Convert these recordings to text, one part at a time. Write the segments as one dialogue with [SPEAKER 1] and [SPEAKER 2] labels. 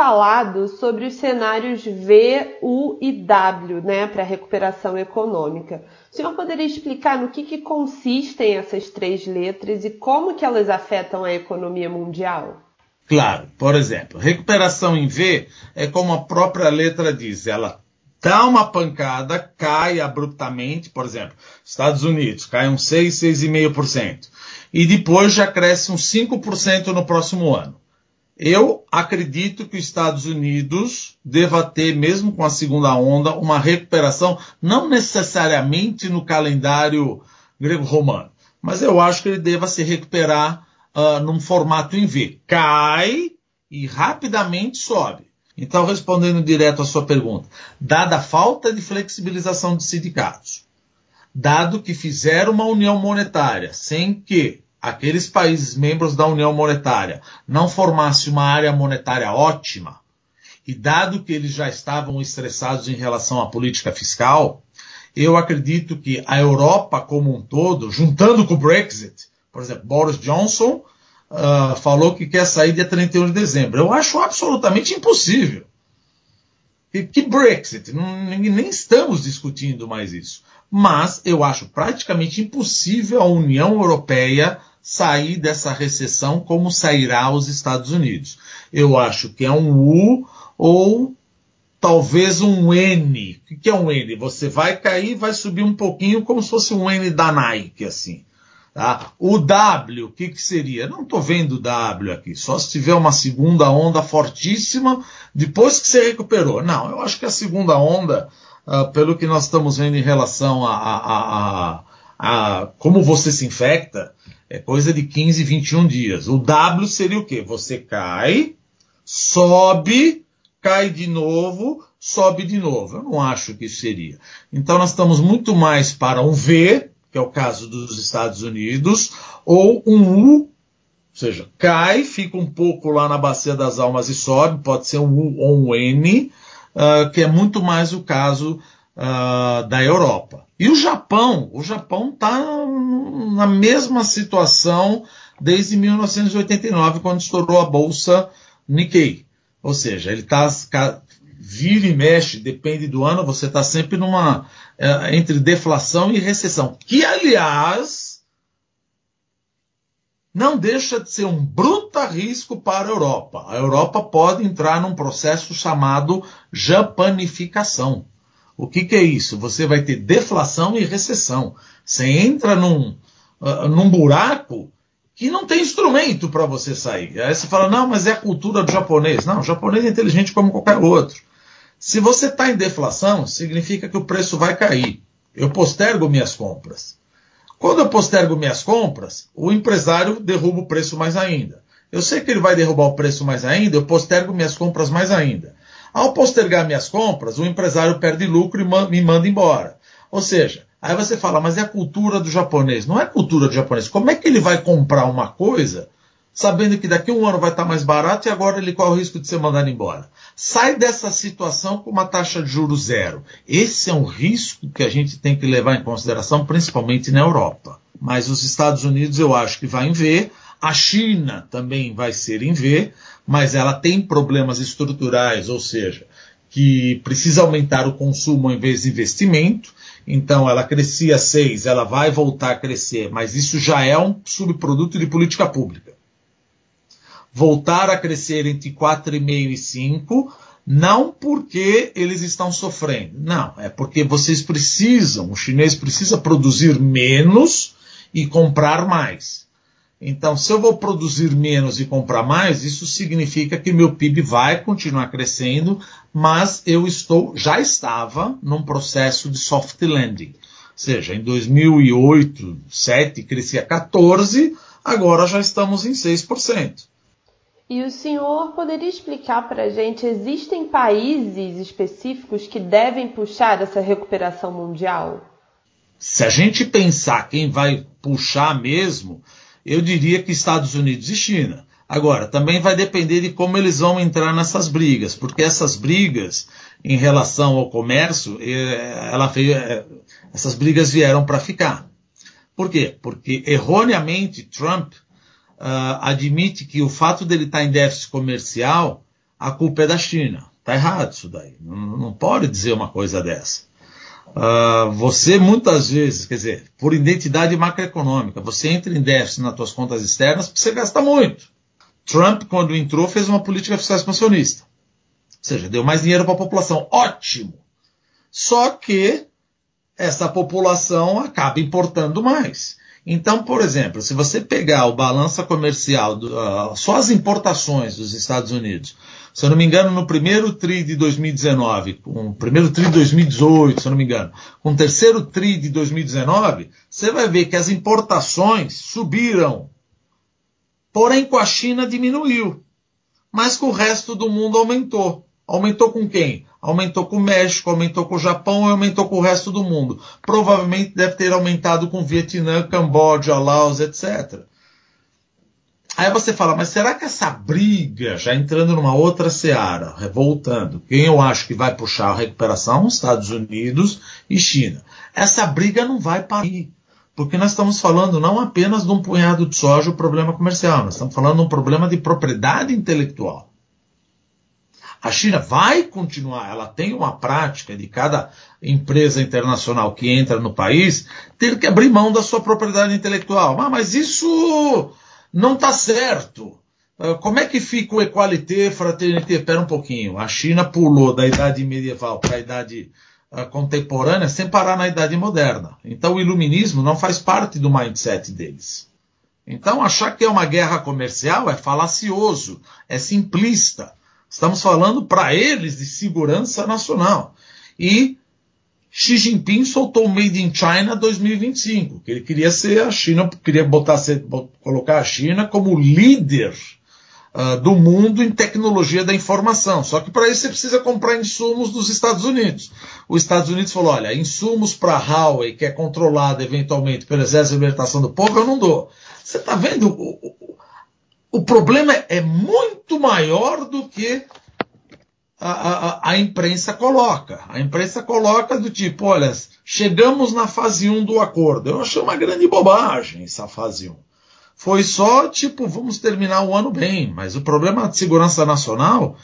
[SPEAKER 1] falado sobre os cenários V, U e W né, para a recuperação econômica. O senhor poderia explicar no que, que consistem essas três letras e como que elas afetam a economia mundial?
[SPEAKER 2] Claro, por exemplo, recuperação em V é como a própria letra diz, ela dá uma pancada, cai abruptamente, por exemplo, Estados Unidos cai uns 6, 6,5%, e depois já cresce uns 5% no próximo ano. Eu acredito que os Estados Unidos deva ter, mesmo com a segunda onda, uma recuperação, não necessariamente no calendário grego-romano, mas eu acho que ele deva se recuperar uh, num formato em V. Cai e rapidamente sobe. Então, respondendo direto à sua pergunta, dada a falta de flexibilização de sindicatos, dado que fizeram uma união monetária sem que aqueles países membros da União Monetária não formassem uma área monetária ótima, e dado que eles já estavam estressados em relação à política fiscal, eu acredito que a Europa como um todo, juntando com o Brexit, por exemplo, Boris Johnson uh, falou que quer sair dia 31 de dezembro. Eu acho absolutamente impossível. Que, que Brexit? Nem estamos discutindo mais isso. Mas eu acho praticamente impossível a União Europeia sair dessa recessão como sairá os Estados Unidos. Eu acho que é um U ou talvez um N. O que é um N? Você vai cair, vai subir um pouquinho como se fosse um N da Nike, assim. Tá? O W, o que, que seria? Não estou vendo W aqui, só se tiver uma segunda onda fortíssima depois que você recuperou. Não, eu acho que a segunda onda, uh, pelo que nós estamos vendo em relação a, a, a, a, como você se infecta, é coisa de 15, 21 dias. O W seria o quê? Você cai, sobe, cai de novo, sobe de novo. Eu não acho que isso seria. Então nós estamos muito mais para um V, que é o caso dos Estados Unidos, ou um U, ou seja, cai, fica um pouco lá na bacia das almas e sobe, pode ser um U ou um N, uh, que é muito mais o caso uh, da Europa. E o Japão, o Japão está na mesma situação desde 1989, quando estourou a bolsa Nikkei. Ou seja, ele está vira e mexe, depende do ano, você está sempre numa é, entre deflação e recessão, que aliás não deixa de ser um bruta risco para a Europa. A Europa pode entrar num processo chamado japanificação. O que, que é isso? Você vai ter deflação e recessão. Você entra num, uh, num buraco que não tem instrumento para você sair. Aí você fala, não, mas é a cultura do japonês. Não, o japonês é inteligente como qualquer outro. Se você está em deflação, significa que o preço vai cair. Eu postergo minhas compras. Quando eu postergo minhas compras, o empresário derruba o preço mais ainda. Eu sei que ele vai derrubar o preço mais ainda, eu postergo minhas compras mais ainda. Ao postergar minhas compras, o empresário perde lucro e me manda embora. Ou seja, aí você fala, mas é a cultura do japonês. Não é cultura do japonês. Como é que ele vai comprar uma coisa sabendo que daqui a um ano vai estar mais barato e agora ele corre o risco de ser mandado embora. Sai dessa situação com uma taxa de juros zero. Esse é um risco que a gente tem que levar em consideração, principalmente na Europa. Mas os Estados Unidos eu acho que vai em V, a China também vai ser em V, mas ela tem problemas estruturais, ou seja, que precisa aumentar o consumo em vez de investimento. Então, ela crescia 6, ela vai voltar a crescer, mas isso já é um subproduto de política pública voltar a crescer entre 4,5 e 5, não porque eles estão sofrendo, não, é porque vocês precisam, o chinês precisa produzir menos e comprar mais. Então, se eu vou produzir menos e comprar mais, isso significa que meu PIB vai continuar crescendo, mas eu estou, já estava num processo de soft landing. Ou seja, em 2008, 2007 crescia 14, agora já estamos em 6%.
[SPEAKER 1] E o senhor poderia explicar para a gente, existem países específicos que devem puxar essa recuperação mundial?
[SPEAKER 2] Se a gente pensar quem vai puxar mesmo, eu diria que Estados Unidos e China. Agora, também vai depender de como eles vão entrar nessas brigas, porque essas brigas em relação ao comércio, eh, veio, eh, essas brigas vieram para ficar. Por quê? Porque erroneamente Trump uh, admite que o fato dele estar em déficit comercial a culpa é da China. Está errado isso daí. Não, não, pode dizer uma coisa dessa. Uh, você muitas vezes, quer dizer, por identidade macroeconômica, você entra em déficit nas suas contas externas porque você gasta muito. Trump, quando entrou, fez uma política fiscal expansionista. Ou seja, deu mais dinheiro para a população. Ótimo! Só que essa população acaba importando mais. Então, por exemplo, se você pegar o balança comercial, uh, só as importações dos Estados Unidos, se eu não me engano, no primeiro TRI de 2019, com primeiro TRI de 2018, se eu não me engano, com o terceiro TRI de 2019, você vai ver que as importações subiram. Porém, com a China diminuiu. Mas com o resto do mundo aumentou. Aumentou com quem? Aumentou com o México, aumentou com o Japão e aumentou com o resto do mundo. Provavelmente deve ter aumentado com Vietnã, Camboja, Laos, etc. Aí você fala, mas será que essa briga, já entrando numa outra seara, voltando, quem eu acho que vai puxar a recuperação? Estados Unidos e China. Essa briga não vai parir. Porque nós estamos falando não apenas de um punhado de soja, o problema comercial, nós estamos falando de um problema de propriedade intelectual. A China vai continuar, ela tem uma prática de cada empresa internacional que entra no país ter que abrir mão da sua propriedade intelectual. Ah, mas isso não está certo. Ah, como é que fica o equalité, fraternité? Espera um pouquinho. A China pulou da idade medieval para a idade uh, contemporânea sem parar na idade moderna. Então o iluminismo não faz parte do mindset deles. Então achar que é uma guerra comercial é falacioso, é simplista. Estamos falando para eles de segurança nacional. E Xi Jinping soltou Made in China 2025, que ele queria ser a China, queria botar, colocar a China como líder uh, do mundo em tecnologia da informação. Só que para isso você precisa comprar insumos dos Estados Unidos. Os Estados Unidos falou: olha, insumos para a Huawei, que é controlada eventualmente pelo Exército de Libertação do Povo, eu não dou. Você está vendo? O, o, o problema é muito maior do que a, a, a, imprensa coloca. A imprensa coloca do tipo, olha, chegamos na fase 1 do acordo. Eu achei uma grande bobagem essa fase 1. Foi só, tipo, vamos terminar o ano bem, mas o problema de segurança nacional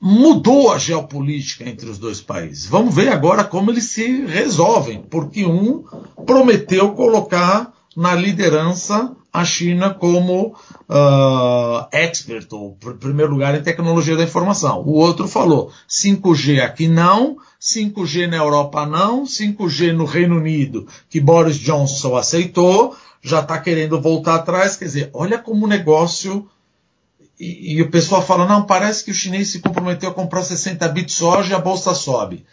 [SPEAKER 2] mudou a geopolítica entre os dois países. Vamos ver agora como eles se resolvem, porque um prometeu colocar na liderança a China como uh, expert, ou em primeiro lugar em tecnologia da informação. O outro falou 5G aqui não, 5G na Europa não, 5G no Reino Unido, que Boris Johnson aceitou, já está querendo voltar atrás. Quer dizer, olha como o negócio. E, e, o pessoal fala, não, parece que o chinês se comprometeu a comprar 60 bits soja e a bolsa sobe.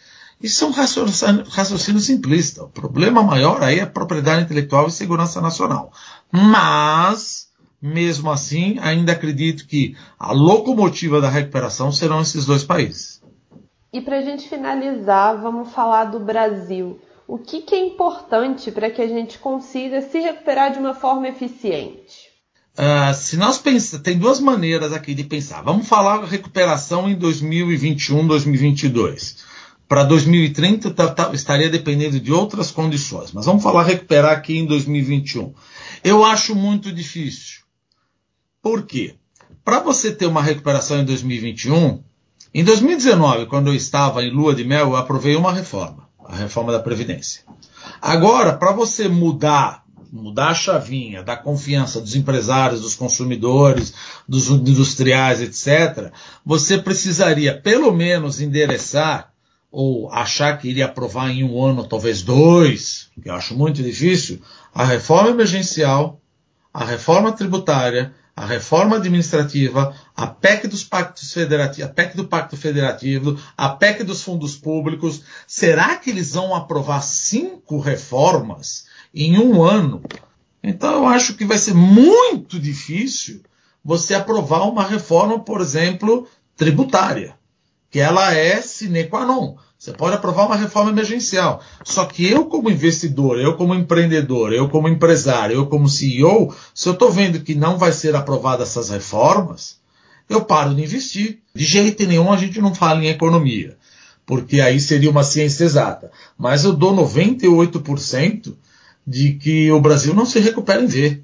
[SPEAKER 2] Isso é um raciocínio, raciocínio simplista. O problema maior aí é propriedade intelectual e segurança nacional. Mas, mesmo assim, ainda acredito que a locomotiva da recuperação serão esses dois países.
[SPEAKER 1] E para a gente finalizar, vamos falar do Brasil. O que, que é importante para que a gente consiga se recuperar de uma forma eficiente?
[SPEAKER 2] Uh, se nós pensamos, tem duas maneiras aqui de pensar. Vamos falar recuperação em 2021, 2022 para 2030 tá, tá, estaria dependendo de outras condições. Mas vamos falar recuperar aqui em 2021. Eu acho muito difícil. Por quê? Para você ter uma recuperação em 2021, em 2019, quando eu estava em lua de mel, eu aprovei uma reforma, a reforma da Previdência. Agora, para você mudar, mudar a chavinha da confiança dos empresários, dos consumidores, dos industriais, etc., você precisaria pelo menos endereçar ou achar que iria aprovar em um ano, talvez dois, que eu acho muito difícil, a reforma emergencial, a reforma tributária, a reforma administrativa, a PEC dos pactos federativos, a PEC do Pacto Federativo, a PEC dos fundos públicos. Será que eles vão aprovar cinco reformas em um ano? Então eu acho que vai ser muito difícil você aprovar uma reforma, por exemplo, tributária, que ela é sine qua non. Você pode aprovar uma reforma emergencial. Só que eu, como investidor, eu como empreendedor, eu como empresário, eu como CEO, se eu estou vendo que não vai ser aprovada essas reformas, eu paro de investir. De jeito nenhum a gente não fala em economia, porque aí seria uma ciência exata. Mas eu dou 98% de que o Brasil não se recupera em V.